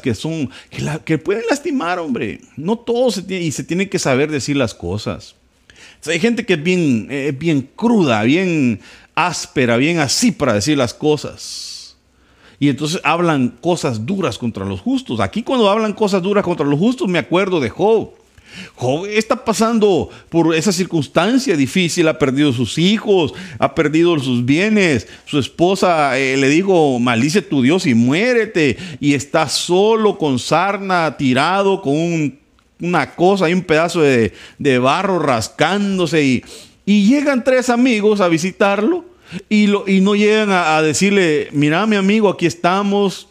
que son, que, pueden lastimar, hombre. No todos se tiene, y se tienen que saber decir las cosas. hay gente que es bien, eh, bien cruda, bien áspera, bien así para decir las cosas. Y entonces hablan cosas duras contra los justos. Aquí cuando hablan cosas duras contra los justos, me acuerdo de Job. Job está pasando por esa circunstancia difícil, ha perdido sus hijos, ha perdido sus bienes, su esposa eh, le dijo, maldice tu Dios y muérete, y está solo con sarna, tirado con una cosa y un pedazo de, barro rascándose, y, llegan tres amigos a visitarlo, y, no llegan a, a decirle, mira mi amigo, aquí estamos,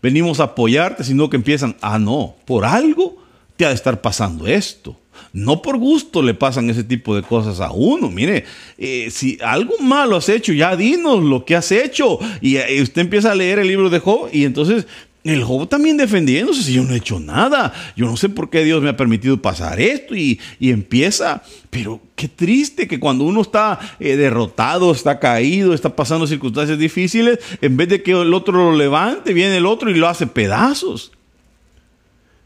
venimos a apoyarte, sino que empiezan, ah, no, por algo te ha de estar pasando esto. No por gusto le pasan ese tipo de cosas a uno. Mire, eh, si algo malo has hecho, ya dinos lo que has hecho. Y, y usted empieza a leer el libro de Job y entonces el Job también defendiéndose, si yo no he hecho nada, yo no sé por qué Dios me ha permitido pasar esto y, empieza, pero qué triste que cuando uno está eh, derrotado, está caído, está pasando circunstancias difíciles, en vez de que el otro lo levante, viene el otro y lo hace pedazos.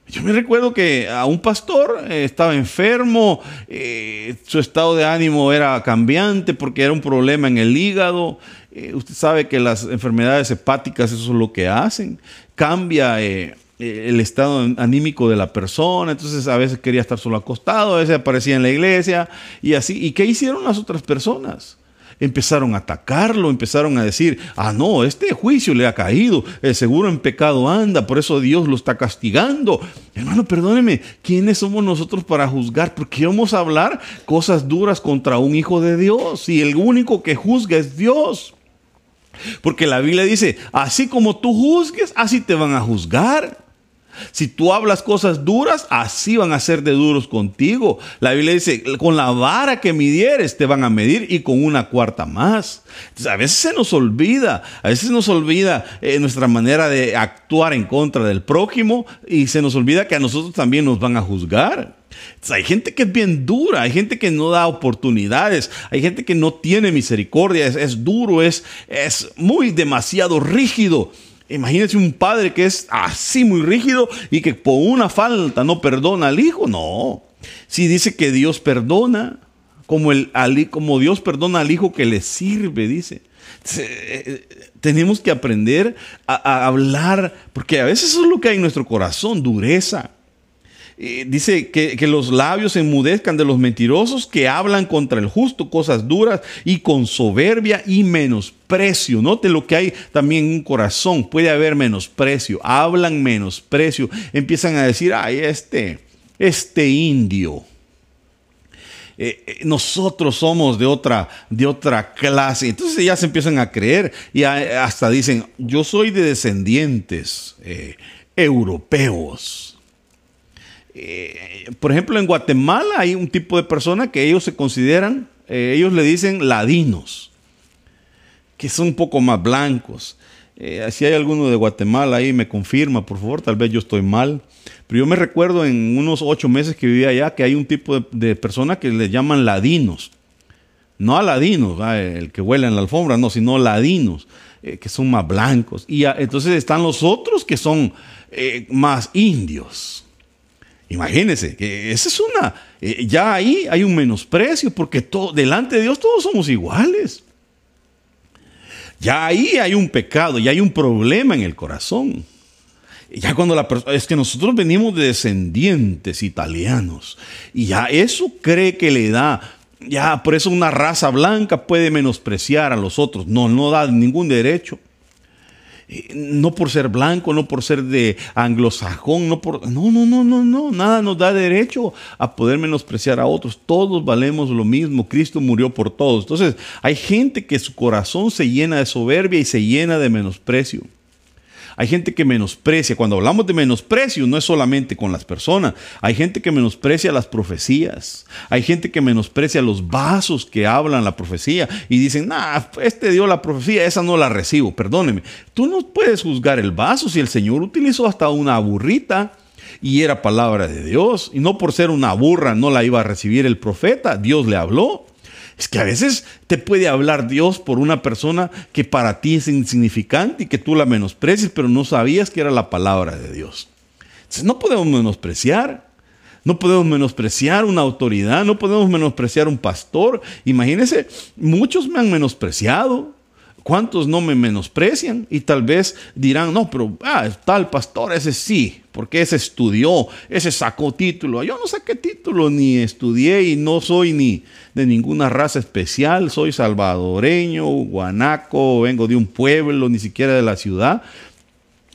Yo me recuerdo que a un pastor eh, estaba enfermo, eh, su estado de ánimo era cambiante porque era un problema en el hígado. Eh, usted sabe que las enfermedades hepáticas eso es lo que hacen. Cambia el estado anímico de la persona, entonces a veces quería estar solo acostado, a veces aparecía en la iglesia y así. ¿Y qué hicieron las otras personas? Empezaron a atacarlo, empezaron a decir, ah, no, este juicio le ha caído, seguro en pecado anda, por eso Dios lo está castigando. Hermano, perdóneme, ¿quiénes somos nosotros para juzgar? Porque vamos a hablar cosas duras contra un hijo de Dios y el único que juzga es Dios. Porque la Biblia dice, así como tú juzgues, así te van a juzgar. Si tú hablas cosas duras, así van a ser de duros contigo. La Biblia dice, con la vara que midieres te van a medir y con una cuarta más. a veces se nos olvida, a veces nos olvida eh, nuestra manera de actuar en contra del prójimo y se nos olvida que a nosotros también nos van a juzgar. hay gente que es bien dura, hay gente que no da oportunidades, hay gente que no tiene misericordia, es, es duro, es, es muy demasiado rígido. Imagínense un padre que es así muy rígido y que por una falta no perdona al hijo. No. Si dice que Dios perdona, como, el, como Dios perdona al hijo que le sirve, dice. Eh, tenemos que aprender a, hablar, porque a veces eso es lo que hay en nuestro corazón, dureza. Eh, dice que, que, los labios enmudezcan de los mentirosos que hablan contra el justo cosas duras y con soberbia y menosprecio. Note lo que hay también en un corazón. Puede haber menosprecio. Hablan menosprecio. Empiezan a decir, ay, este, este indio. Eh, eh, nosotros somos de otra, de otra clase. Entonces ya se empiezan a creer y hasta dicen, yo soy de descendientes europeos. Eh, por ejemplo, en Guatemala hay un tipo de persona que ellos se consideran, eh, ellos le dicen ladinos, que son un poco más blancos. Eh, si hay alguno de Guatemala ahí, me confirma, por favor, tal vez yo estoy mal. Pero yo me recuerdo en unos ocho meses que vivía allá que hay un tipo de, de persona que le llaman ladinos. No a ladinos, el que huele en la alfombra, no, sino ladinos, que son más blancos. Y entonces están los otros que son más indios. Imagínense, que esa es una, eh, ya ahí hay un menosprecio porque todo, delante de Dios todos somos iguales. Ya ahí hay un pecado, ya hay un problema en el corazón. Ya cuando la persona, es que nosotros venimos de descendientes italianos y ya eso cree que le da, ya por eso una raza blanca puede menospreciar a los otros. No, no da ningún derecho. Eh, no por ser blanco, no por ser de anglosajón, no por... No, no, no, no, no, nada nos da derecho a poder menospreciar a otros. Todos valemos lo mismo, Cristo murió por todos. Entonces, hay gente que su corazón se llena de soberbia y se llena de menosprecio. Hay gente que menosprecia. Cuando hablamos de menosprecio, no es solamente con las personas. Hay gente que menosprecia las profecías. Hay gente que menosprecia los vasos que hablan la profecía y dicen, nah, este dio la profecía, esa no la recibo. Perdóneme. Tú no puedes juzgar el vaso si el Señor utilizó hasta una burrita y era palabra de Dios. Y no por ser una burra no la iba a recibir el profeta. Dios le habló. Es que a veces te puede hablar Dios por una persona que para ti es insignificante y que tú la menosprecies, pero no sabías que era la palabra de Dios. Entonces no podemos menospreciar. No podemos menospreciar una autoridad, no podemos menospreciar un pastor. Imagínense, muchos me han menospreciado. ¿Cuántos no me menosprecian? Y tal vez dirán, no, pero ah, tal pastor, ese sí, porque ese estudió, ese sacó título. Yo no saqué título, ni estudié y no soy ni de ninguna raza especial. Soy salvadoreño, guanaco, vengo de un pueblo, ni siquiera de la ciudad.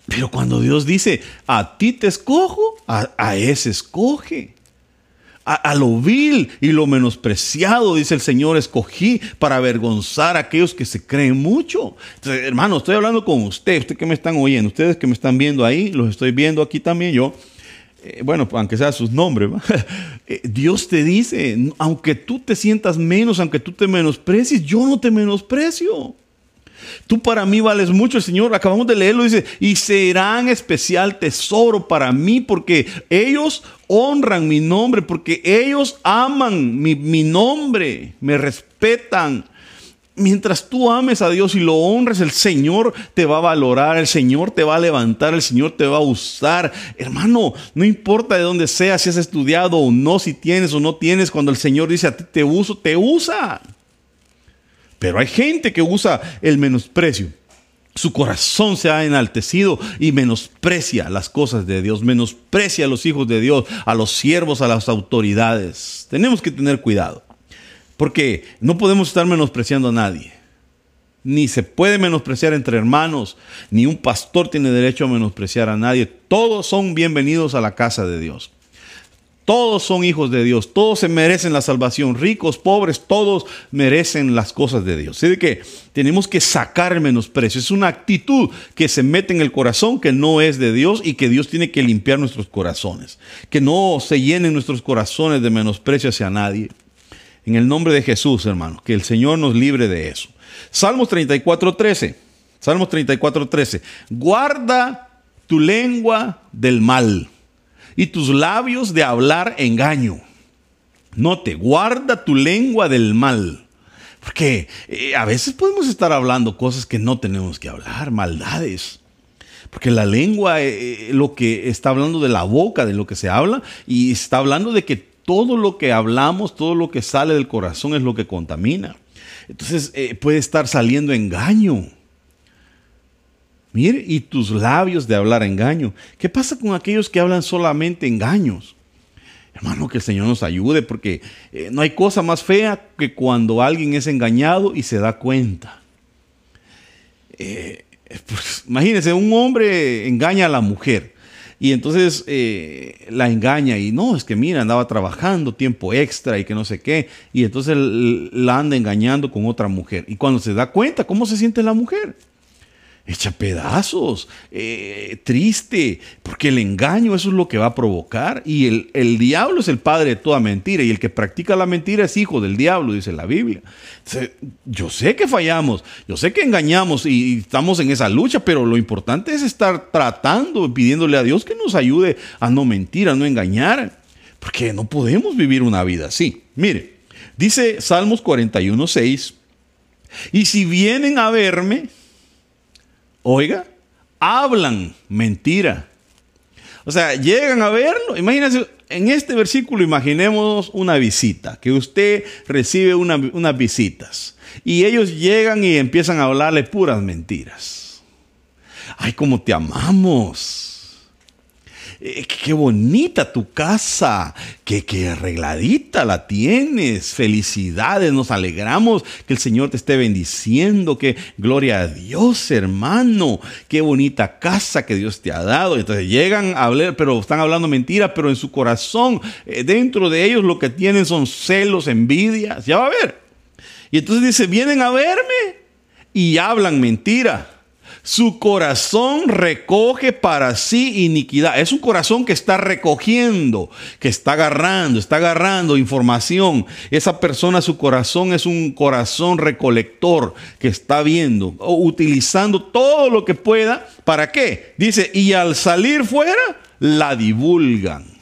Pero cuando Dios dice, a ti te escojo, a, a ese escoge a, lo vil y lo menospreciado, dice el Señor, escogí para avergonzar a aquellos que se creen mucho. Hermano, estoy hablando con usted, usted que me están oyendo, ustedes que me están viendo ahí, los estoy viendo aquí también yo. Eh, bueno, aunque sea sus nombres, eh, Dios te dice, aunque tú te sientas menos, aunque tú te menosprecies, yo no te menosprecio. Tú para mí vales mucho, Señor, acabamos de leerlo, dice, y serán especial tesoro para mí porque ellos honran mi nombre, porque ellos aman mi, mi nombre, me respetan. Mientras tú ames a Dios y lo honres, el Señor te va a valorar, el Señor te va a levantar, el Señor te va a usar. Hermano, no importa de dónde seas, si has estudiado o no, si tienes o no tienes, cuando el Señor dice a ti te uso, te usa. Pero hay gente que usa el menosprecio. Su corazón se ha enaltecido y menosprecia las cosas de Dios, menosprecia a los hijos de Dios, a los siervos, a las autoridades. Tenemos que tener cuidado, porque no podemos estar menospreciando a nadie. Ni se puede menospreciar entre hermanos, ni un pastor tiene derecho a menospreciar a nadie. Todos son bienvenidos a la casa de Dios. Todos son hijos de Dios, todos se merecen la salvación, ricos, pobres, todos merecen las cosas de Dios. Así que tenemos que sacar menosprecio. Es una actitud que se mete en el corazón que no es de Dios y que Dios tiene que limpiar nuestros corazones. Que no se llenen nuestros corazones de menosprecio hacia nadie. En el nombre de Jesús, hermano, que el Señor nos libre de eso. Salmos 34, 13. Salmos 34, 13. Guarda tu lengua del mal y tus labios de hablar engaño. No te guarda tu lengua del mal. Porque eh, a veces podemos estar hablando cosas que no tenemos que hablar, maldades. Porque la lengua, eh, eh, lo que está hablando de la boca, de lo que se habla, y está hablando de que todo lo que hablamos, todo lo que sale del corazón es lo que contamina. Entonces puede estar saliendo engaño. Mire, y tus labios de hablar engaño. ¿Qué pasa con aquellos que hablan solamente engaños? Hermano, que el Señor nos ayude, porque eh, no hay cosa más fea que cuando alguien es engañado y se da cuenta. Eh, pues, imagínense, un hombre engaña a la mujer y entonces eh, la engaña y no, es que mira, andaba trabajando tiempo extra y que no sé qué, y entonces la anda engañando con otra mujer. Y cuando se da cuenta, ¿cómo se siente la mujer? Hecha pedazos, eh, triste, porque el engaño eso es lo que va a provocar y el, el, diablo es el padre de toda mentira y el que practica la mentira es hijo del diablo, dice la Biblia. yo sé que fallamos, yo sé que engañamos y, estamos en esa lucha, pero lo importante es estar tratando, pidiéndole a Dios que nos ayude a no mentir, a no engañar, porque no podemos vivir una vida así. Mire, dice Salmos 41, 6, y si vienen a verme, Oiga, hablan mentira. O sea, llegan a verlo. Imagínense, en este versículo imaginemos una visita, que usted recibe unas visitas y ellos llegan y empiezan a hablarle puras mentiras. Ay, cómo te amamos. Eh, qué bonita tu casa, qué, qué arregladita la tienes, felicidades, nos alegramos que el Señor te esté bendiciendo, que gloria a Dios hermano, qué bonita casa que Dios te ha dado. Entonces llegan a hablar, pero están hablando mentira, pero en su corazón, eh, dentro de ellos lo que tienen son celos, envidias, ya va a ver. Y entonces dice, vienen a verme y hablan mentira. Su corazón recoge para sí iniquidad. Es un corazón que está recogiendo, que está agarrando, está agarrando información. Esa persona, su corazón es un corazón recolector que está viendo, utilizando todo lo que pueda. ¿Para qué? Dice, y al salir fuera, la divulgan.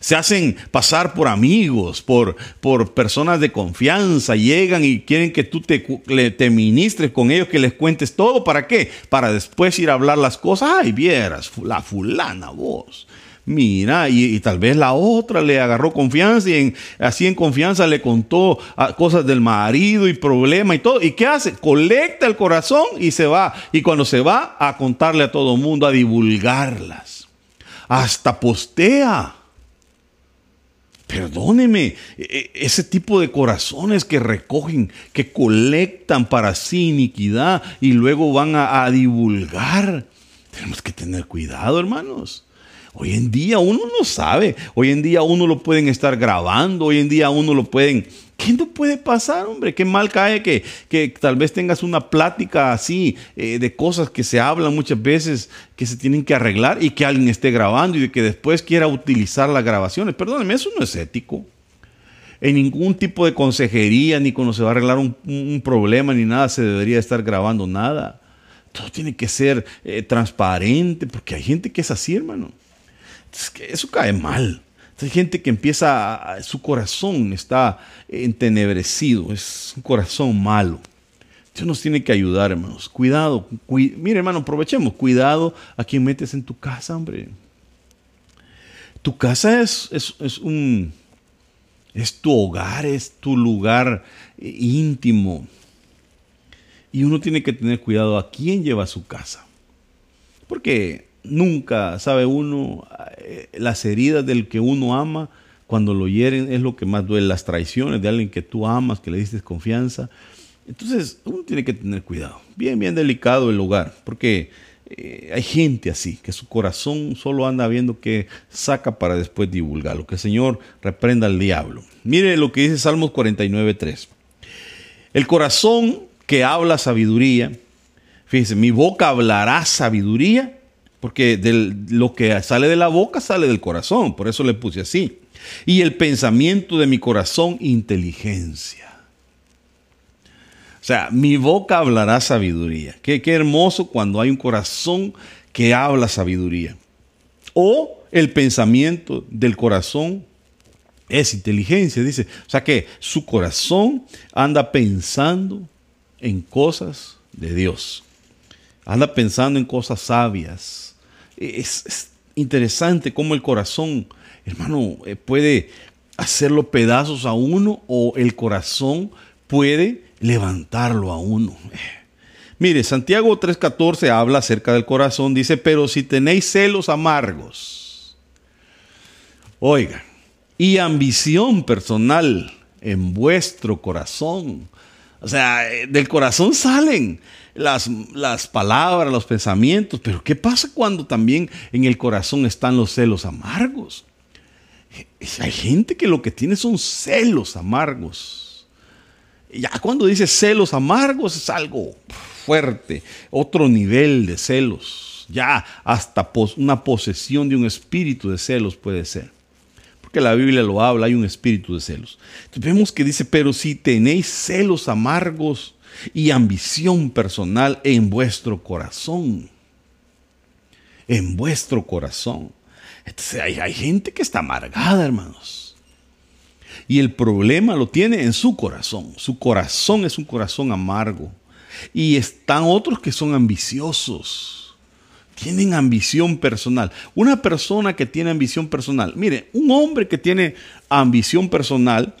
Se hacen pasar por amigos, por, por personas de confianza, llegan y quieren que tú te, te ministres con ellos, que les cuentes todo. ¿Para qué? Para después ir a hablar las cosas. Ay, vieras, la fulana vos Mira, y, tal vez la otra le agarró confianza y así en confianza le contó ah, cosas del marido y problema y todo. ¿Y qué hace? Colecta el corazón y se va. Y cuando se va a contarle a todo el mundo, a divulgarlas. Hasta postea. Perdóneme, e, e, ese tipo de corazones que recogen, que colectan para sí iniquidad y luego van a divulgar. Tenemos que tener cuidado, hermanos. Hoy en día uno no sabe. Hoy en día uno lo pueden estar grabando. Hoy en día uno lo pueden... ¿Qué no puede pasar, hombre? Qué mal cae que, que tal vez tengas una plática así eh, de cosas que se hablan muchas veces que se tienen que arreglar y que alguien esté grabando y que después quiera utilizar las grabaciones. Perdóneme, eso no es ético. En ningún tipo de consejería, ni cuando se va a arreglar un, problema, ni nada, se debería estar grabando nada. Todo tiene que ser eh, transparente, porque hay gente que es así, hermano que eso cae mal. Hay gente que empieza, su corazón está entenebrecido, es un corazón malo. Dios nos tiene que ayudar, hermanos. Cuidado, mire, hermano, aprovechemos. Cuidado a quien metes en tu casa, hombre. Tu casa es, es, un. Es tu hogar, es tu lugar eh, íntimo. Y uno tiene que tener cuidado a quién lleva a su casa. Porque nunca sabe uno eh, las heridas del que uno ama cuando lo hieren es lo que más duele. Las traiciones de alguien que tú amas que le diste confianza. Entonces uno tiene que tener cuidado. Bien bien delicado el lugar porque eh, hay gente así que su corazón solo anda viendo que saca para después divulgarlo que el Señor reprenda al diablo. Mire lo que dice Salmos 49.3 el corazón que habla sabiduría fíjese mi boca hablará sabiduría porque lo que sale de la boca sale del corazón, por eso le puse así. Y el pensamiento de mi corazón, inteligencia. O sea, mi boca hablará sabiduría. Qué, qué hermoso cuando hay un corazón que habla sabiduría. O el pensamiento del corazón es inteligencia, dice. O sea que su corazón anda pensando en cosas de Dios. Anda pensando en cosas sabias es, interesante cómo el corazón, hermano, eh, puede hacerlo pedazos a uno o el corazón puede levantarlo a uno. Mire, Santiago 3:14 habla acerca del corazón, dice, pero si tenéis celos amargos, oiga, y ambición personal en vuestro corazón, o sea, eh, del corazón salen las, las palabras, los pensamientos, pero ¿qué pasa cuando también en el corazón están los celos amargos? Hay gente que lo que tiene son celos amargos. Ya cuando dice celos amargos es algo fuerte, otro nivel de celos. Ya hasta una posesión de un espíritu de celos puede ser. Porque la Biblia lo habla, hay un espíritu de celos. Vemos que dice, pero si tenéis celos amargos y ambición personal en vuestro corazón. En vuestro corazón. Entonces hay, hay gente que está amargada, hermanos. Y el problema lo tiene en su corazón. Su corazón es un corazón amargo. Y están otros que son ambiciosos. Tienen ambición personal. Una persona que tiene ambición personal. Mire, un hombre que tiene ambición personal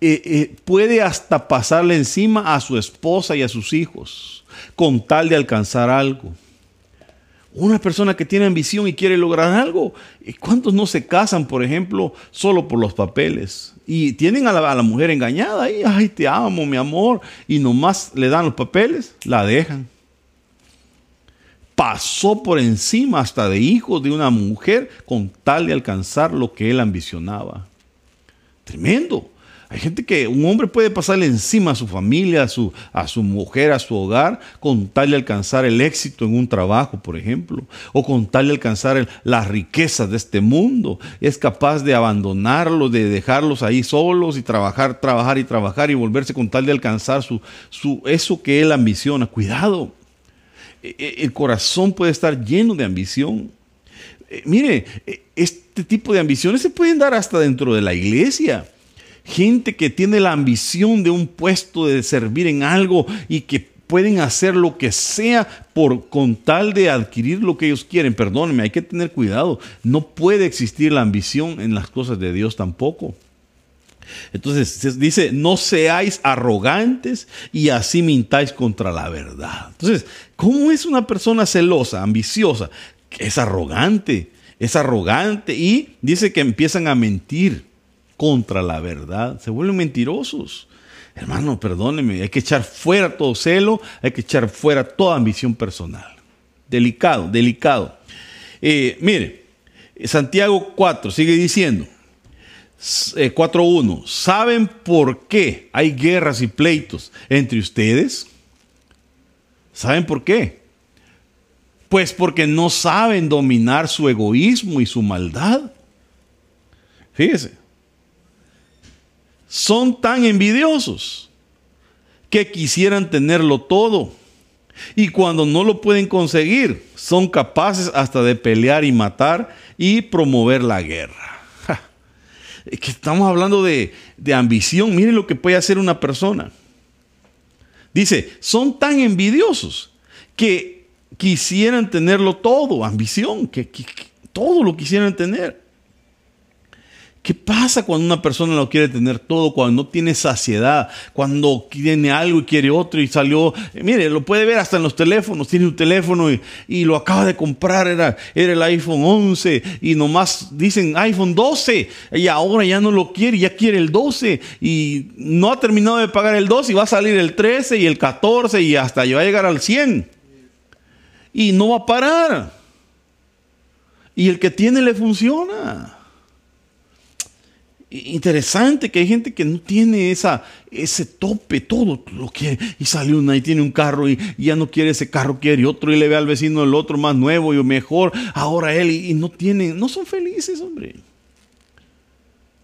eh, eh, puede hasta pasarle encima a su esposa y a sus hijos con tal de alcanzar algo. Una persona que tiene ambición y quiere lograr algo, ¿cuántos no se casan, por ejemplo, solo por los papeles? Y tienen a la, mujer engañada y, ay, te amo, mi amor, y nomás le dan los papeles, la dejan. Pasó por encima hasta de hijos de una mujer con tal de alcanzar lo que él ambicionaba. Tremendo. Hay gente que un hombre puede pasarle encima a su familia, a su, a su mujer, a su hogar, con tal de alcanzar el éxito en un trabajo, por ejemplo, o con tal de alcanzar las riquezas de este mundo. Es capaz de abandonarlos, de dejarlos ahí solos y trabajar, trabajar y trabajar y volverse con tal de alcanzar su, su, eso que él ambiciona. Cuidado, el corazón puede estar lleno de ambición. eh, mire, eh, este tipo de ambiciones se pueden dar hasta dentro de la iglesia. Gente que tiene la ambición de un puesto, de servir en algo y que pueden hacer lo que sea por con tal de adquirir lo que ellos quieren. Perdónenme, hay que tener cuidado. No puede existir la ambición en las cosas de Dios tampoco. Entonces dice, no seáis arrogantes y así mintáis contra la verdad. Entonces, ¿cómo es una persona celosa, ambiciosa? Es arrogante, es arrogante y dice que empiezan a mentir contra la verdad, se vuelven mentirosos. Hermano, perdóneme, hay que echar fuera todo celo, hay que echar fuera toda ambición personal. Delicado, delicado. Eh, mire, Santiago 4 sigue diciendo, 4.1. Eh, ¿Saben por qué hay guerras y pleitos entre ustedes? ¿Saben por qué? Pues porque no saben dominar su egoísmo y su maldad. Fíjese. Son tan envidiosos que quisieran tenerlo todo. Y cuando no lo pueden conseguir, son capaces hasta de pelear y matar y promover la guerra que estamos hablando de, ambición. Miren lo que puede hacer una persona. Dice, son tan envidiosos que quisieran tenerlo todo, ambición, que todo lo quisieran tener. ¿Qué pasa cuando una persona lo quiere tener todo, cuando no tiene saciedad, cuando tiene algo y quiere otro y salió? Eh, mire, lo puede ver hasta en los teléfonos, tiene un teléfono y, lo acaba de comprar, era, era el iPhone 11 y nomás dicen iPhone 12 y ahora ya no lo quiere, ya quiere el 12 y no ha terminado de pagar el 12 y va a salir el 13 y el 14 y hasta va a llegar al 100 y no va a parar. Y el que tiene le funciona interesante que hay gente que no tiene esa, ese tope, todo lo que y sale una y tiene un carro y, ya no quiere ese carro, quiere otro y le ve al vecino el otro más nuevo y mejor, ahora él y, no tienen, no son felices, hombre.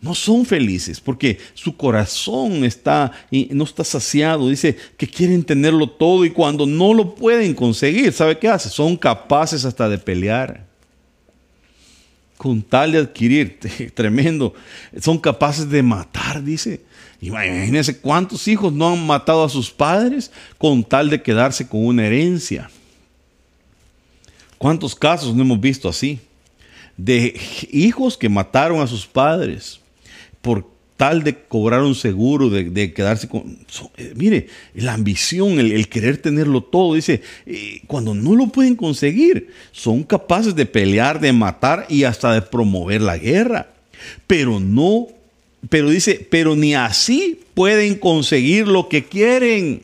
No son felices porque su corazón está y no está saciado. Dice que quieren tenerlo todo y cuando no lo pueden conseguir, ¿sabe qué hace? Son capaces hasta de pelear con tal de adquirir, tremendo, son capaces de matar, dice. Imagínense cuántos hijos no han matado a sus padres con tal de quedarse con una herencia. ¿Cuántos casos no hemos visto así? De hijos que mataron a sus padres por tal de cobrar un seguro, de, quedarse con... Eh, mire, la ambición, el, querer tenerlo todo, dice, eh, cuando no lo pueden conseguir, son capaces de pelear, de matar y hasta de promover la guerra. Pero no, pero dice, pero ni así pueden conseguir lo que quieren.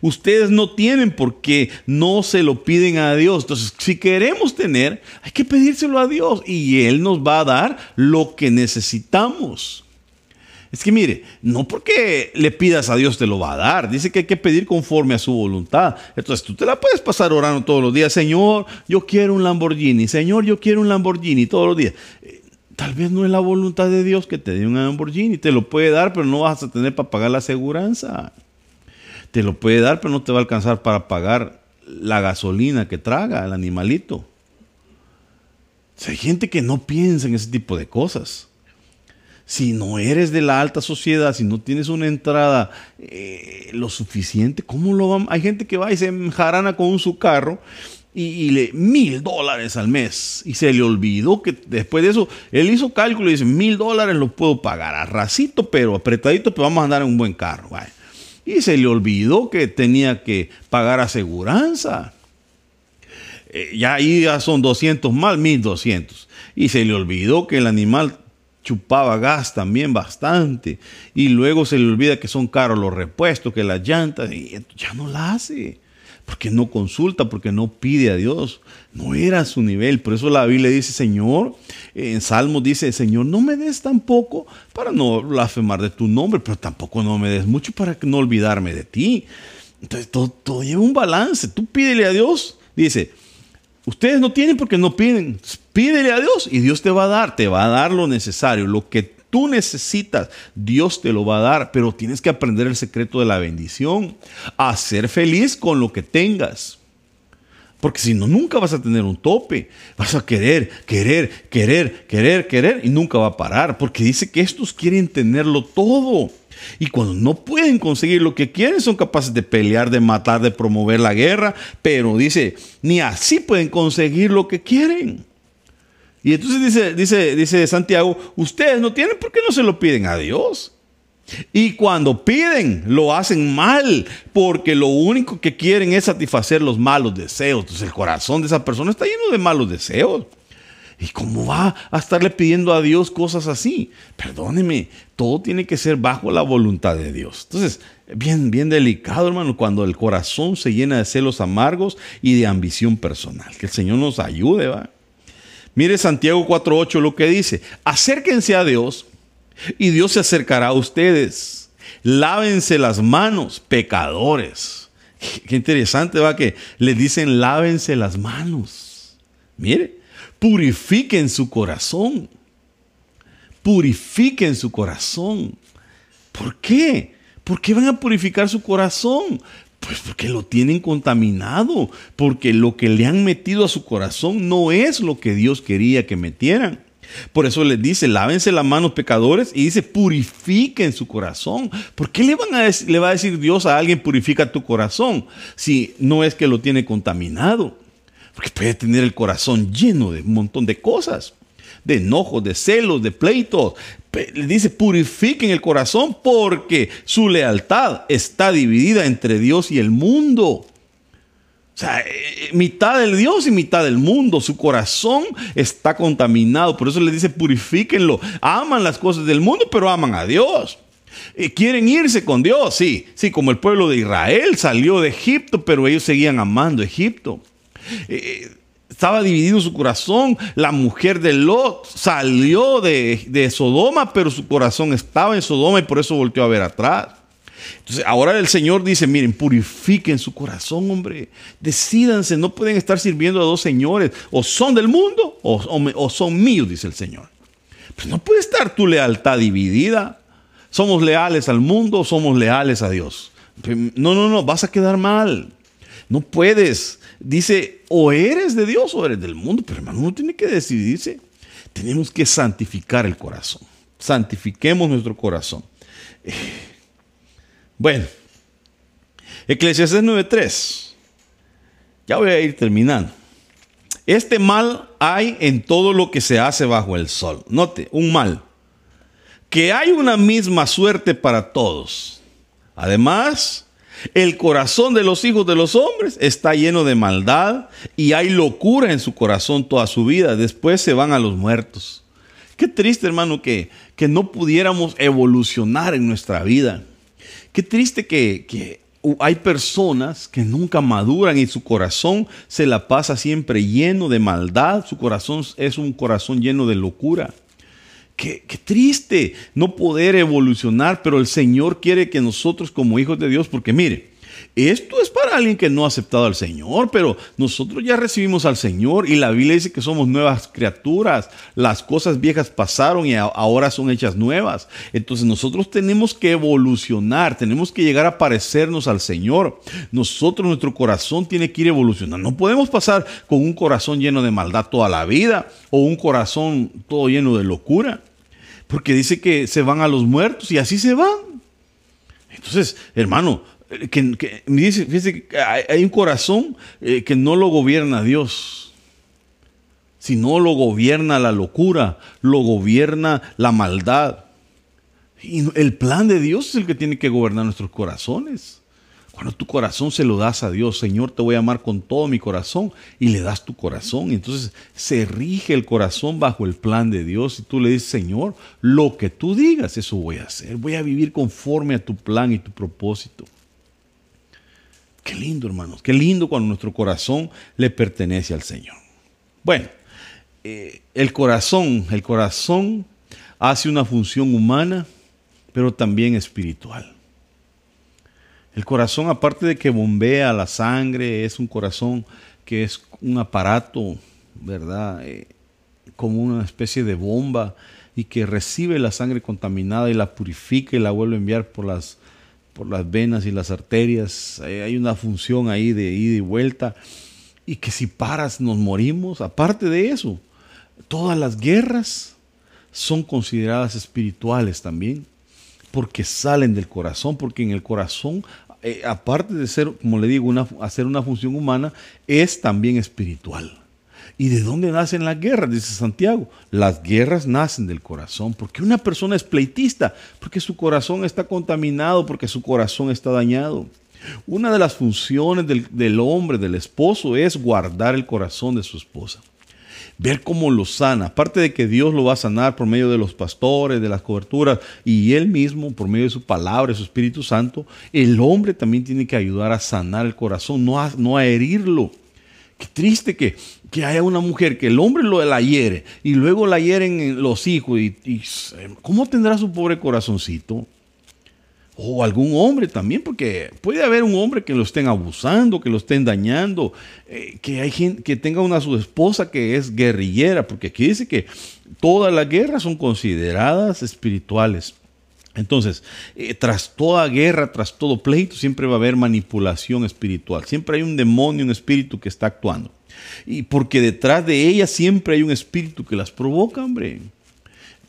Ustedes no tienen porque no se lo piden a Dios. Entonces, si queremos tener, hay que pedírselo a Dios y Él nos va a dar lo que necesitamos. Es que mire, no porque le pidas a Dios te lo va a dar. Dice que hay que pedir conforme a su voluntad. Entonces tú te la puedes pasar orando todos los días. Señor, yo quiero un Lamborghini. Señor, yo quiero un Lamborghini todos los días. Eh, tal vez no es la voluntad de Dios que te dé un Lamborghini. Te lo puede dar, pero no vas a tener para pagar la aseguranza. Te lo puede dar, pero no te va a alcanzar para pagar la gasolina que traga el animalito. hay gente que no piensa en ese tipo de cosas si no eres de la alta sociedad, si no tienes una entrada eh, lo suficiente, ¿cómo lo van? Hay gente que va y se jarana con su carro y, le mil dólares al mes y se le olvidó que después de eso él hizo cálculo y dice mil dólares lo puedo pagar a racito pero apretadito pero vamos a andar en un buen carro y se le olvidó que tenía que pagar aseguranza. Eh, ya ahí ya son 200 más 1200 y se le olvidó que el animal chupaba gas también bastante. Y luego se le olvida que son caros los repuestos, que las llantas, y ya no la hace. Porque no consulta, porque no pide a Dios. No era su nivel. Por eso la Biblia dice, Señor, en Salmos dice, Señor, no me des tampoco para no blasfemar de tu nombre, pero tampoco no me des mucho para no olvidarme de ti. Entonces todo, todo lleva un balance. Tú pídele a Dios. Dice, Ustedes no tienen porque no piden. Pídele a Dios y Dios te va a dar, te va a dar lo necesario, lo que tú necesitas, Dios te lo va a dar, pero tienes que aprender el secreto de la bendición, a ser feliz con lo que tengas. Porque si no, nunca vas a tener un tope. Vas a querer, querer, querer, querer, querer y nunca va a parar. Porque dice que estos quieren tenerlo todo. Y cuando no pueden conseguir lo que quieren, son capaces de pelear, de matar, de promover la guerra. Pero dice, ni así pueden conseguir lo que quieren. Y entonces dice, dice, dice Santiago, ustedes no tienen, ¿por qué no se lo piden a Dios? Y cuando piden, lo hacen mal, porque lo único que quieren es satisfacer los malos deseos. Entonces el corazón de esa persona está lleno de malos deseos. ¿Y cómo va a estarle pidiendo a Dios cosas así? Perdóneme, todo tiene que ser bajo la voluntad de Dios. Entonces, bien, bien delicado, hermano, cuando el corazón se llena de celos amargos y de ambición personal. Que el Señor nos ayude, ¿va? Mire Santiago 4.8 lo que dice, acérquense a Dios y Dios se acercará a ustedes. Lávense las manos, pecadores. Qué interesante va que les dicen lávense las manos. Mire, purifiquen su corazón. Purifiquen su corazón. ¿Por qué? ¿Por qué van a purificar su corazón? Pues porque lo tienen contaminado, porque lo que le han metido a su corazón no es lo que Dios quería que metieran. Por eso les dice, lávense las manos pecadores y dice, purifiquen su corazón. ¿Por qué le, van a va a decir Dios a alguien, purifica tu corazón, si no es que lo tiene contaminado? Porque puede tener el corazón lleno de un montón de cosas, de enojos, de celos, de pleitos. Le dice, purifiquen el corazón porque su lealtad está dividida entre Dios y el mundo. O sea, eh, mitad del Dios y mitad del mundo. Su corazón está contaminado. Por eso le dice, purifíquenlo. Aman las cosas del mundo, pero aman a Dios. Eh, quieren irse con Dios, sí. Sí, como el pueblo de Israel salió de Egipto, pero ellos seguían amando Egipto. Eh, estaba dividido su corazón. La mujer de Lot salió de, Sodoma, pero su corazón estaba en Sodoma y por eso volteó a ver atrás. Entonces, ahora el Señor dice, miren, purifiquen su corazón, hombre. Decídanse, no pueden estar sirviendo a dos señores. O son del mundo o, son míos, dice el Señor. Pero no puede estar tu lealtad dividida. Somos leales al mundo o somos leales a Dios. No, no, no, vas a quedar mal. No puedes. Dice, o eres de Dios o eres del mundo. Pero hermano, uno tiene que decidirse. Tenemos que santificar el corazón. Santifiquemos nuestro corazón. Eh, bueno, Eclesiastes 9.3. Ya voy a ir terminando. Este mal hay en todo lo que se hace bajo el sol. Note, un mal. Que hay una misma suerte para todos. Además, el corazón de los hijos de los hombres está lleno de maldad y hay locura en su corazón toda su vida. Después se van a los muertos. Qué triste, hermano, que, que no pudiéramos evolucionar en nuestra vida. Qué triste que, hay personas que nunca maduran y su corazón se la pasa siempre lleno de maldad, su corazón es un corazón lleno de locura. Qué, triste no poder evolucionar, pero el Señor quiere que nosotros como hijos de Dios, porque mire, esto es para alguien que no ha aceptado al Señor, pero nosotros ya recibimos al Señor y la Biblia dice que somos nuevas criaturas. Las cosas viejas pasaron y ahora son hechas nuevas. Entonces nosotros tenemos que evolucionar, tenemos que llegar a parecernos al Señor. Nosotros, nuestro corazón tiene que ir evolucionando. No podemos pasar con un corazón lleno de maldad toda la vida o un corazón todo lleno de locura. Porque dice que se van a los muertos y así se van. Entonces, hermano, que, me dice, fíjese que hay, un corazón eh, que no lo gobierna Dios, sino lo gobierna la locura, lo gobierna la maldad. Y el plan de Dios es el que tiene que gobernar nuestros corazones. Cuando tu corazón se lo das a Dios, Señor, te voy a amar con todo mi corazón y le das tu corazón. Entonces se rige el corazón bajo el plan de Dios y tú le dices, Señor, lo que tú digas, eso voy a hacer. Voy a vivir conforme a tu plan y tu propósito. Qué lindo, hermanos. Qué lindo cuando nuestro corazón le pertenece al Señor. Bueno, eh, el corazón, el corazón hace una función humana, pero también espiritual. El corazón, aparte de que bombea la sangre, es un corazón que es un aparato, ¿verdad? Eh, como una especie de bomba y que recibe la sangre contaminada y la purifica y la vuelve a enviar por las por las venas y las arterias. Hay una función ahí de ida y vuelta. y que si paras nos morimos. Aparte de eso, todas las guerras son consideradas espirituales también, porque salen del corazón, porque en el corazón, eh, aparte de ser, como le digo, hacer una función humana, es también espiritual. ¿Y de dónde nacen las guerras? Dice Santiago. Las guerras nacen del corazón. Porque una persona es pleitista, porque su corazón está contaminado, porque su corazón está dañado. Una de las funciones del hombre, del esposo, es guardar el corazón de su esposa ver cómo lo sana. Aparte de que Dios lo va a sanar por medio de los pastores, de las coberturas y Él mismo, por medio de su palabra, su Espíritu Santo, el hombre también tiene que ayudar a sanar el corazón, no a, no a herirlo. Qué triste que, que haya una mujer que el hombre lo la hiere y luego la hieren los hijos. Y, ¿Cómo tendrá su pobre corazoncito? O algún hombre también, porque puede haber un hombre que lo estén abusando, que lo estén dañando, eh, que hay gente que tenga una su esposa que es guerrillera, porque aquí dice que todas las guerras son consideradas espirituales. Entonces, eh, tras toda guerra, tras todo pleito, siempre va a haber manipulación espiritual. Siempre hay un demonio, un espíritu que está actuando. Y porque detrás de ella siempre hay un espíritu que las provoca, hombre.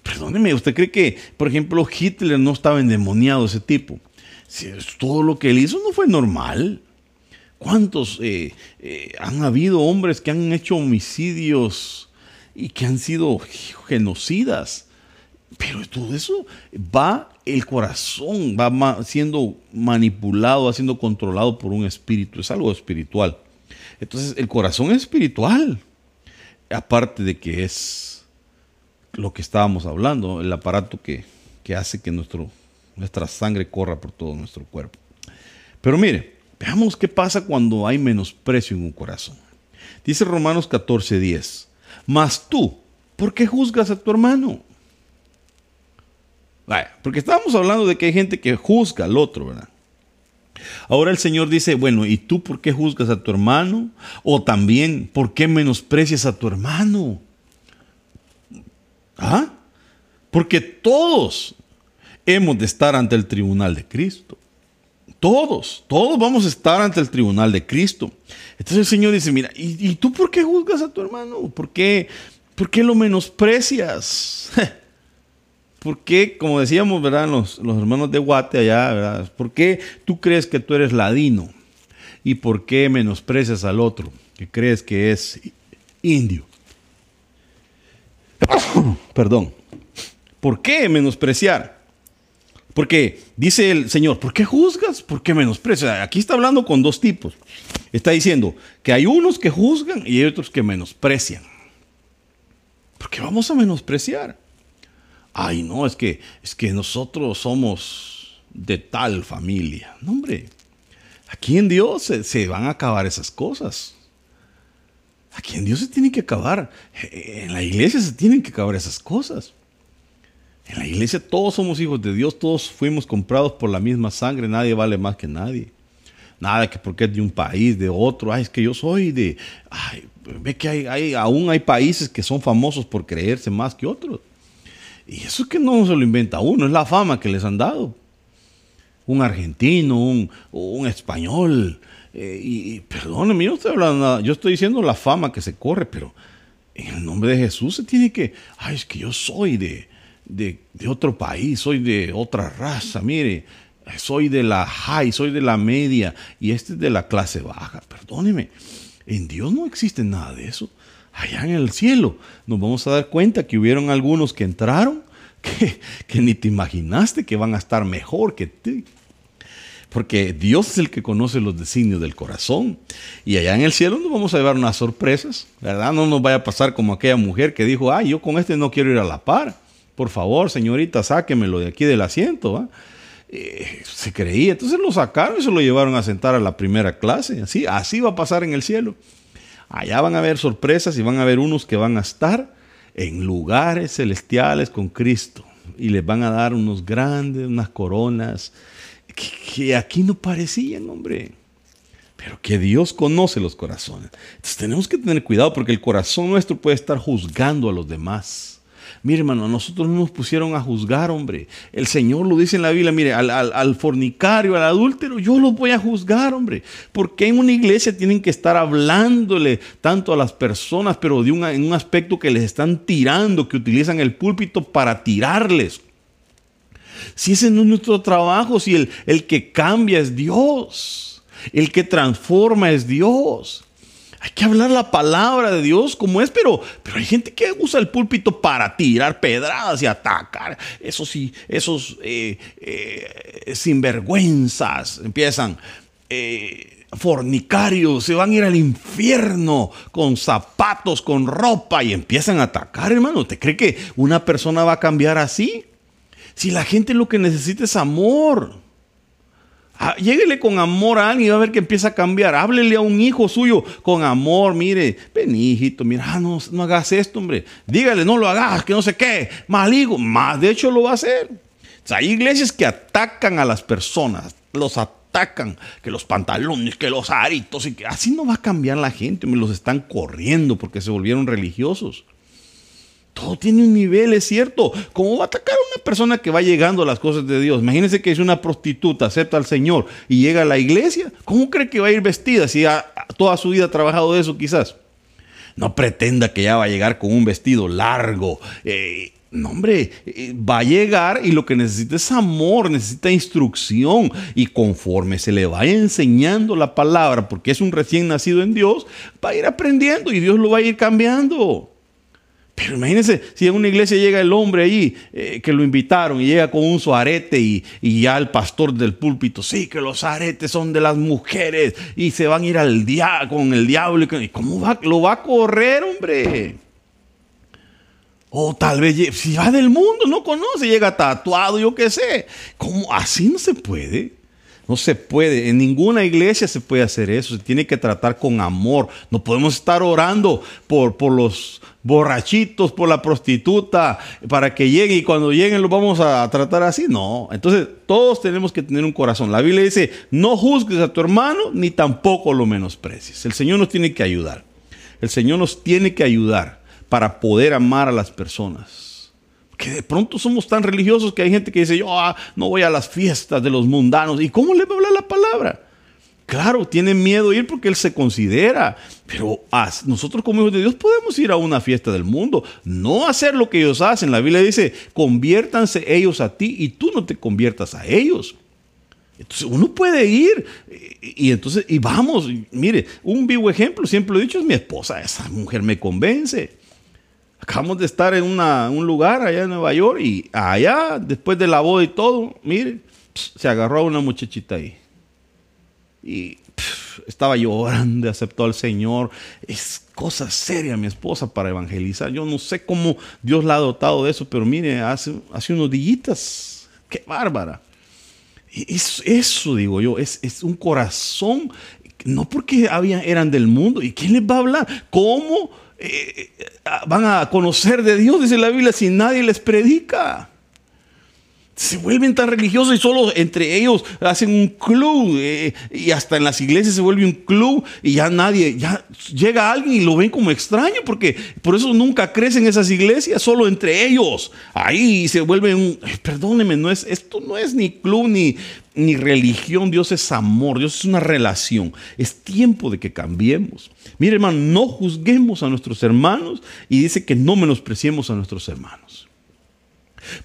Perdóneme, ¿usted cree que, por ejemplo, Hitler no estaba endemoniado ese tipo? Si todo lo que él hizo no fue normal. ¿Cuántos eh, eh, han habido hombres que han hecho homicidios y que han sido genocidas? Pero todo eso va, el corazón va siendo manipulado, va siendo controlado por un espíritu, es algo espiritual. Entonces el corazón es espiritual, aparte de que es lo que estábamos hablando, el aparato que, hace que nuestro, nuestra sangre corra por todo nuestro cuerpo. Pero mire, veamos qué pasa cuando hay menosprecio en un corazón. Dice Romanos 14:10, mas tú, ¿por qué juzgas a tu hermano? porque estábamos hablando de que hay gente que juzga al otro, ¿verdad? Ahora el Señor dice, bueno, ¿y tú por qué juzgas a tu hermano? O también, ¿por qué menosprecias a tu hermano? ¿Ah? Porque todos hemos de estar ante el tribunal de Cristo. Todos, todos vamos a estar ante el tribunal de Cristo. Entonces el Señor dice, mira, ¿y, tú por qué juzgas a tu hermano? ¿Por qué, por qué lo menosprecias? ¿Por qué, como decíamos, ¿verdad? Los, los hermanos de Guate allá, ¿verdad? ¿Por qué tú crees que tú eres ladino? ¿Y por qué menosprecias al otro que crees que es indio? Perdón. ¿Por qué menospreciar? Porque dice el Señor, ¿por qué juzgas? ¿Por qué menosprecias? Aquí está hablando con dos tipos. Está diciendo que hay unos que juzgan y hay otros que menosprecian. ¿Por qué vamos a menospreciar? ay, no, es que, es que nosotros somos de tal familia. No, hombre, aquí en Dios se, van a acabar esas cosas. Aquí en Dios se tiene que acabar. En la iglesia se tienen que acabar esas cosas. En la iglesia todos somos hijos de Dios, todos fuimos comprados por la misma sangre, nadie vale más que nadie. Nada que porque es de un país, de otro, ay, es que yo soy de... Ay, ve que hay, aún hay países que son famosos por creerse más que otros. Y eso es que no se lo inventa uno, es la fama que les han dado. Un argentino, un, un español. Eh, y, perdóneme, yo no estoy hablando nada, yo estoy diciendo la fama que se corre, pero en el nombre de Jesús se tiene que, ay, es que yo soy de, de, otro país, soy de otra raza, mire, soy de la high, soy de la media y este es de la clase baja. Perdóneme, en Dios no existe nada de eso allá en el cielo, nos vamos a dar cuenta que hubieron algunos que entraron que, que ni te imaginaste que van a estar mejor que ti. Porque Dios es el que conoce los designios del corazón. Y allá en el cielo nos vamos a llevar unas sorpresas, ¿verdad? No nos vaya a pasar como aquella mujer que dijo, ay, yo con este no quiero ir a la par. Por favor, señorita, sáquemelo de aquí del asiento. Eh, se creía. Entonces lo sacaron y se lo llevaron a sentar a la primera clase. Así, así va a pasar en el cielo. Allá van a haber sorpresas y van a haber unos que van a estar en lugares celestiales con Cristo y les van a dar unos grandes, unas coronas que, aquí no parecían, hombre. Pero que Dios conoce los corazones. Entonces tenemos que tener cuidado porque el corazón nuestro puede estar juzgando a los demás. Mire, hermano, nosotros no nos pusieron a juzgar, hombre. El Señor lo dice en la Biblia, mire, al, fornicario, al adúltero, yo lo voy a juzgar, hombre. Porque en una iglesia tienen que estar hablándole tanto a las personas, pero de en un aspecto que les están tirando, que utilizan el púlpito para tirarles. Si ese no es nuestro trabajo, si el, el que cambia es Dios, el que transforma es Dios. Hay que hablar la palabra de Dios como es, pero, pero hay gente que usa el púlpito para tirar pedradas y atacar. Eso sí, esos eh, eh, sinvergüenzas empiezan. Eh, fornicarios, se van a ir al infierno con zapatos, con ropa y empiezan a atacar, hermano. ¿Te cree que una persona va a cambiar así? Si la gente lo que necesita es amor. Ah, lléguele con amor a alguien y va a ver que empieza a cambiar. Háblele a un hijo suyo con amor. Mire, ven hijito, mira, ah, no, no hagas esto, hombre. Dígale, no lo hagas, que no sé qué. Maligo, más de hecho lo va a hacer. hay iglesias que atacan a las personas, los atacan, que los pantalones, que los aritos, y que así no va a cambiar la gente, me los están corriendo porque se volvieron religiosos. Todo tiene un nivel, es cierto. ¿Cómo va a atacar a una persona que va llegando a las cosas de Dios? Imagínense que es una prostituta, acepta al Señor y llega a la iglesia. ¿Cómo cree que va a ir vestida si ha, toda su vida ha trabajado de eso quizás? No pretenda que ya va a llegar con un vestido largo. Eh, no, hombre, eh, va a llegar y lo que necesita es amor, necesita instrucción. Y conforme se le vaya enseñando la palabra, porque es un recién nacido en Dios, va a ir aprendiendo y Dios lo va a ir cambiando. Pero imagínense, si en una iglesia llega el hombre ahí eh, que lo invitaron y llega con un su arete y, ya el pastor del púlpito, sí, que los aretes son de las mujeres y se van a ir al dia con el diablo. ¿Y cómo va? Lo va a correr, hombre. O tal vez, si va del mundo, no conoce, llega tatuado, yo qué sé. ¿Cómo? Así no se puede. No se puede, en ninguna iglesia se puede hacer eso, se tiene que tratar con amor. No podemos estar orando por, por los borrachitos, por la prostituta, para que llegue y cuando lleguen los vamos a tratar así. No, entonces todos tenemos que tener un corazón. La Biblia dice, no juzgues a tu hermano ni tampoco lo menosprecies. El Señor nos tiene que ayudar. El Señor nos tiene que ayudar para poder amar a las personas que de pronto somos tan religiosos que hay gente que dice, yo ah, no voy a las fiestas de los mundanos. ¿Y cómo le va a hablar la palabra? Claro, tiene miedo ir porque él se considera, pero nosotros como hijos de Dios podemos ir a una fiesta del mundo, no hacer lo que ellos hacen. La Biblia dice, conviértanse ellos a ti y tú no te conviertas a ellos. Entonces uno puede ir y, entonces, y vamos, mire, un vivo ejemplo, siempre lo he dicho, es mi esposa, esa mujer me convence. Acabamos de estar en un lugar allá en Nueva York y allá, después de la boda y todo, mire, se agarró a una muchachita ahí. Y estaba llorando, aceptó al Señor. Es cosa seria mi esposa para evangelizar. Yo no sé cómo Dios la ha dotado de eso, pero mire, hace, hace unos días. Qué bárbara. Eso, eso digo yo, es, es un corazón, no porque había, eran del mundo. ¿Y quién les va a hablar? ¿Cómo? Eh, eh, van a conocer de Dios, dice la Biblia, si nadie les predica. Se vuelven tan religiosos y solo entre ellos hacen un club eh, y hasta en las iglesias se vuelve un club y ya nadie, ya llega alguien y lo ven como extraño porque por eso nunca crecen esas iglesias, solo entre ellos. Ahí se vuelven un, perdóneme, no es, esto no es ni club ni, ni religión, Dios es amor, Dios es una relación. Es tiempo de que cambiemos. Mire, hermano, no juzguemos a nuestros hermanos y dice que no menospreciemos a nuestros hermanos.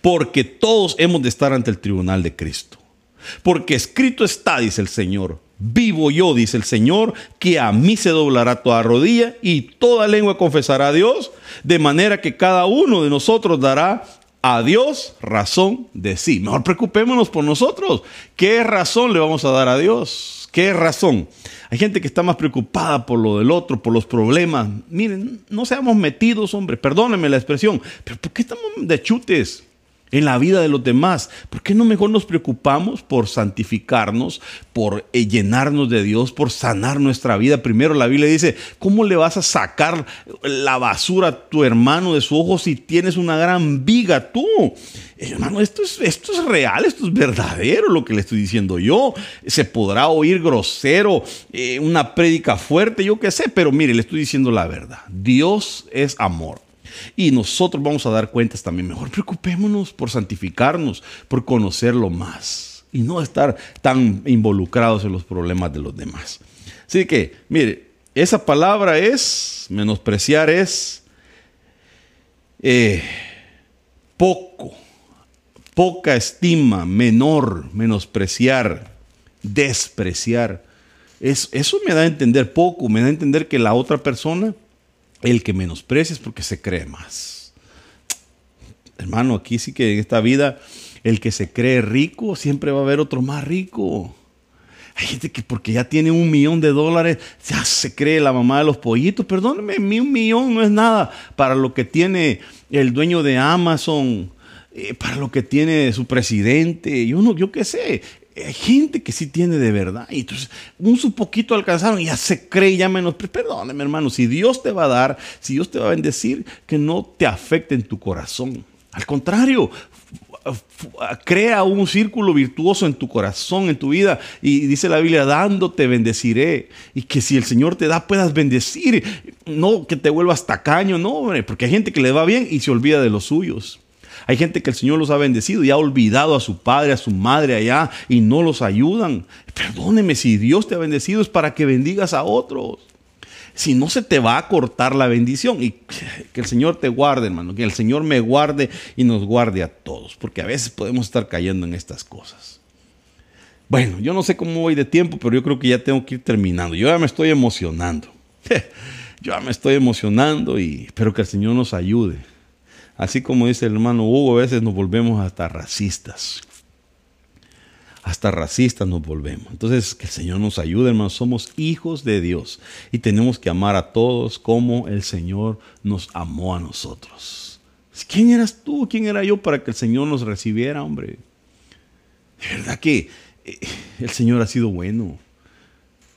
Porque todos hemos de estar ante el tribunal de Cristo. Porque escrito está, dice el Señor, vivo yo, dice el Señor, que a mí se doblará toda rodilla y toda lengua confesará a Dios, de manera que cada uno de nosotros dará a Dios razón de sí. Mejor preocupémonos por nosotros. ¿Qué razón le vamos a dar a Dios? ¿Qué razón? Hay gente que está más preocupada por lo del otro, por los problemas. Miren, no seamos metidos, hombre. Perdónenme la expresión. Pero ¿por qué estamos de chutes? En la vida de los demás. ¿Por qué no mejor nos preocupamos por santificarnos, por eh, llenarnos de Dios, por sanar nuestra vida? Primero la Biblia dice, ¿cómo le vas a sacar la basura a tu hermano de su ojo si tienes una gran viga tú? Eh, hermano, esto es, esto es real, esto es verdadero lo que le estoy diciendo yo. Se podrá oír grosero, eh, una prédica fuerte, yo qué sé, pero mire, le estoy diciendo la verdad. Dios es amor. Y nosotros vamos a dar cuentas también. Mejor preocupémonos por santificarnos, por conocerlo más y no estar tan involucrados en los problemas de los demás. Así que, mire, esa palabra es, menospreciar es eh, poco, poca estima, menor, menospreciar, despreciar. eso me da a entender poco, me da a entender que la otra persona el que menosprecia es porque se cree más. Hermano, aquí sí que en esta vida el que se cree rico siempre va a haber otro más rico. Hay gente que porque ya tiene un millón de dólares, ya se cree la mamá de los pollitos. Perdóneme, un millón no es nada para lo que tiene el dueño de Amazon, eh, para lo que tiene su presidente. Yo no, yo qué sé hay gente que sí tiene de verdad. Y entonces, un su poquito alcanzaron y ya se cree, ya menos. Perdóneme, hermano, si Dios te va a dar, si Dios te va a bendecir, que no te afecte en tu corazón. Al contrario, crea un círculo virtuoso en tu corazón, en tu vida. Y dice la Biblia, dándote bendeciré. Y que si el Señor te da, puedas bendecir. No que te vuelvas tacaño, no, porque hay gente que le va bien y se olvida de los suyos. Hay gente que el Señor los ha bendecido y ha olvidado a su padre, a su madre allá y no los ayudan. Perdóneme, si Dios te ha bendecido es para que bendigas a otros. Si no se te va a cortar la bendición y que el Señor te guarde, hermano, que el Señor me guarde y nos guarde a todos, porque a veces podemos estar cayendo en estas cosas. Bueno, yo no sé cómo voy de tiempo, pero yo creo que ya tengo que ir terminando. Yo ya me estoy emocionando. Yo ya me estoy emocionando y espero que el Señor nos ayude. Así como dice el hermano Hugo, a veces nos volvemos hasta racistas. Hasta racistas nos volvemos. Entonces, que el Señor nos ayude, hermanos. Somos hijos de Dios y tenemos que amar a todos como el Señor nos amó a nosotros. ¿Quién eras tú? ¿Quién era yo para que el Señor nos recibiera, hombre? De verdad que eh, el Señor ha sido bueno.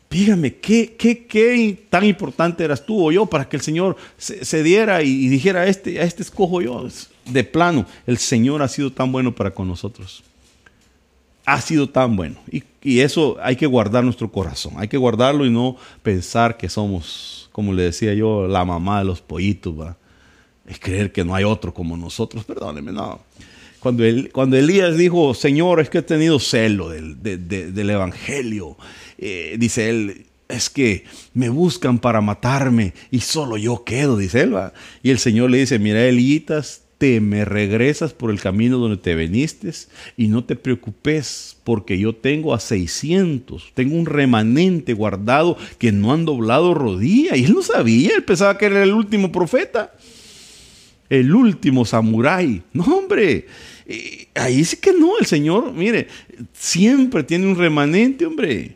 Dígame, ¿qué, qué, qué tan importante eras tú o yo para que el Señor se, diera y, dijera, a este, a este escojo yo? De plano, el Señor ha sido tan bueno para con nosotros. Ha sido tan bueno. Y, eso hay que guardar nuestro corazón. Hay que guardarlo y no pensar que somos, como le decía yo, la mamá de los pollitos. Es creer que no hay otro como nosotros. Perdóneme, no. Cuando, cuando Elías dijo, Señor, es que he tenido celo del, del Evangelio eh, dice él, es que me buscan para matarme y solo yo quedo, dice él. Y el Señor le dice, mira, Elitas, te me regresas por el camino donde te veniste y no te preocupes porque yo tengo a 600, tengo un remanente guardado que no han doblado rodilla. Y él no sabía, él pensaba que era el último profeta, el último samurái. No, hombre, ahí sí que no, el Señor, mire, siempre tiene un remanente, hombre.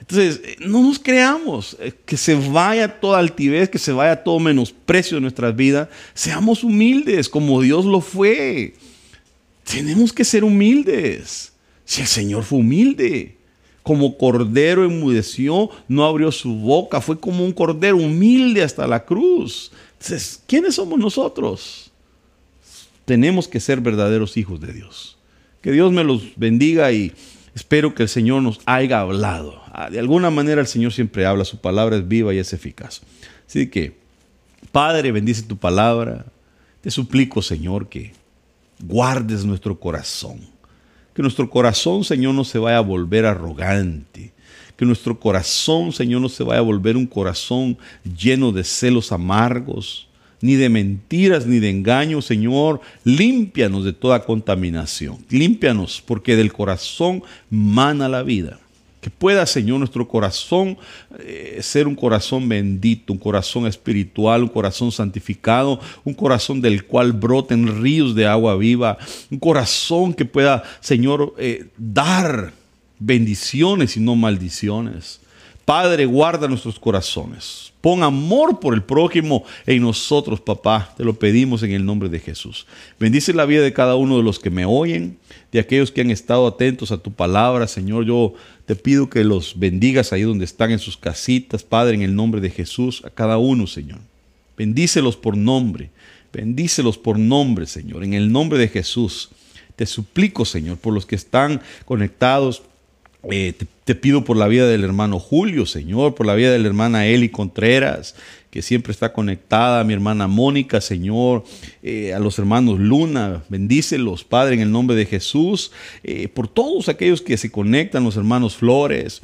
Entonces, eh, no nos creamos eh, que se vaya toda altivez, que se vaya todo menosprecio de nuestras vidas. Seamos humildes como Dios lo fue. Tenemos que ser humildes. Si el Señor fue humilde, como cordero enmudeció, no abrió su boca, fue como un cordero humilde hasta la cruz. Entonces, ¿quiénes somos nosotros? Tenemos que ser verdaderos hijos de Dios. Que Dios me los bendiga y espero que el Señor nos haya hablado Ah, de alguna manera el Señor siempre habla, su palabra es viva y es eficaz. Así que, Padre, bendice tu palabra. Te suplico, Señor, que guardes nuestro corazón. Que nuestro corazón, Señor, no se vaya a volver arrogante. Que nuestro corazón, Señor, no se vaya a volver un corazón lleno de celos amargos, ni de mentiras, ni de engaños, Señor. Límpianos de toda contaminación. Límpianos, porque del corazón mana la vida. Que pueda, Señor, nuestro corazón eh, ser un corazón bendito, un corazón espiritual, un corazón santificado, un corazón del cual broten ríos de agua viva, un corazón que pueda, Señor, eh, dar bendiciones y no maldiciones. Padre, guarda nuestros corazones. Pon amor por el prójimo en nosotros, papá. Te lo pedimos en el nombre de Jesús. Bendice la vida de cada uno de los que me oyen, de aquellos que han estado atentos a tu palabra, Señor. Yo te pido que los bendigas ahí donde están en sus casitas, Padre, en el nombre de Jesús, a cada uno, Señor. Bendícelos por nombre. Bendícelos por nombre, Señor. En el nombre de Jesús. Te suplico, Señor, por los que están conectados Eh, te, pido por la vida del hermano Julio, Señor, por la vida de la hermana Eli Contreras, que siempre está conectada, mi hermana Mónica, Señor, eh, a los hermanos Luna, bendícelos, Padre, en el nombre de Jesús, eh, por todos aquellos que se conectan, los hermanos Flores,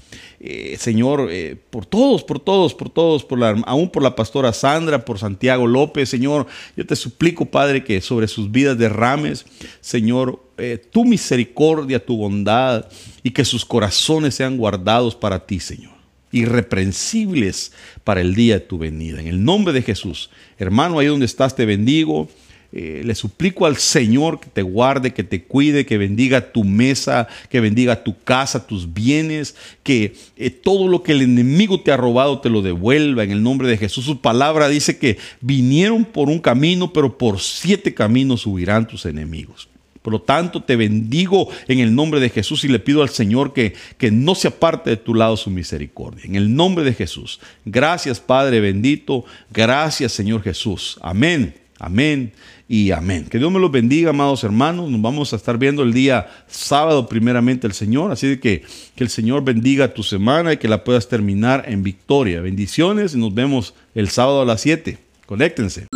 Señor, por todos, por todos, por todos, por la, aún por la pastora Sandra, por Santiago López, Señor, yo te suplico, Padre, que sobre sus vidas derrames, Señor, tu misericordia, tu bondad, y que sus corazones sean guardados para ti, Señor irreprensibles para el día de tu venida. En el nombre de Jesús, hermano, ahí donde estás, te bendigo. Eh, le suplico al Señor que te guarde, que te cuide, que bendiga tu mesa, que bendiga tu casa, tus bienes, que eh, todo lo que el enemigo te ha robado te lo devuelva en el nombre de Jesús. Su palabra dice que vinieron por un camino, pero por siete caminos huirán tus enemigos. Por lo tanto, te bendigo en el nombre de Jesús y le pido al Señor que, que no se aparte de tu lado su misericordia. En el nombre de Jesús. Gracias, Padre bendito. Gracias, Señor Jesús. Amén. Amén y amén. Que Dios me los bendiga, amados hermanos. Nos vamos a estar viendo el día sábado, primeramente, el Señor. Así que que el Señor bendiga tu semana y que la puedas terminar en victoria. Bendiciones y nos vemos el sábado a las 7. Conéctense.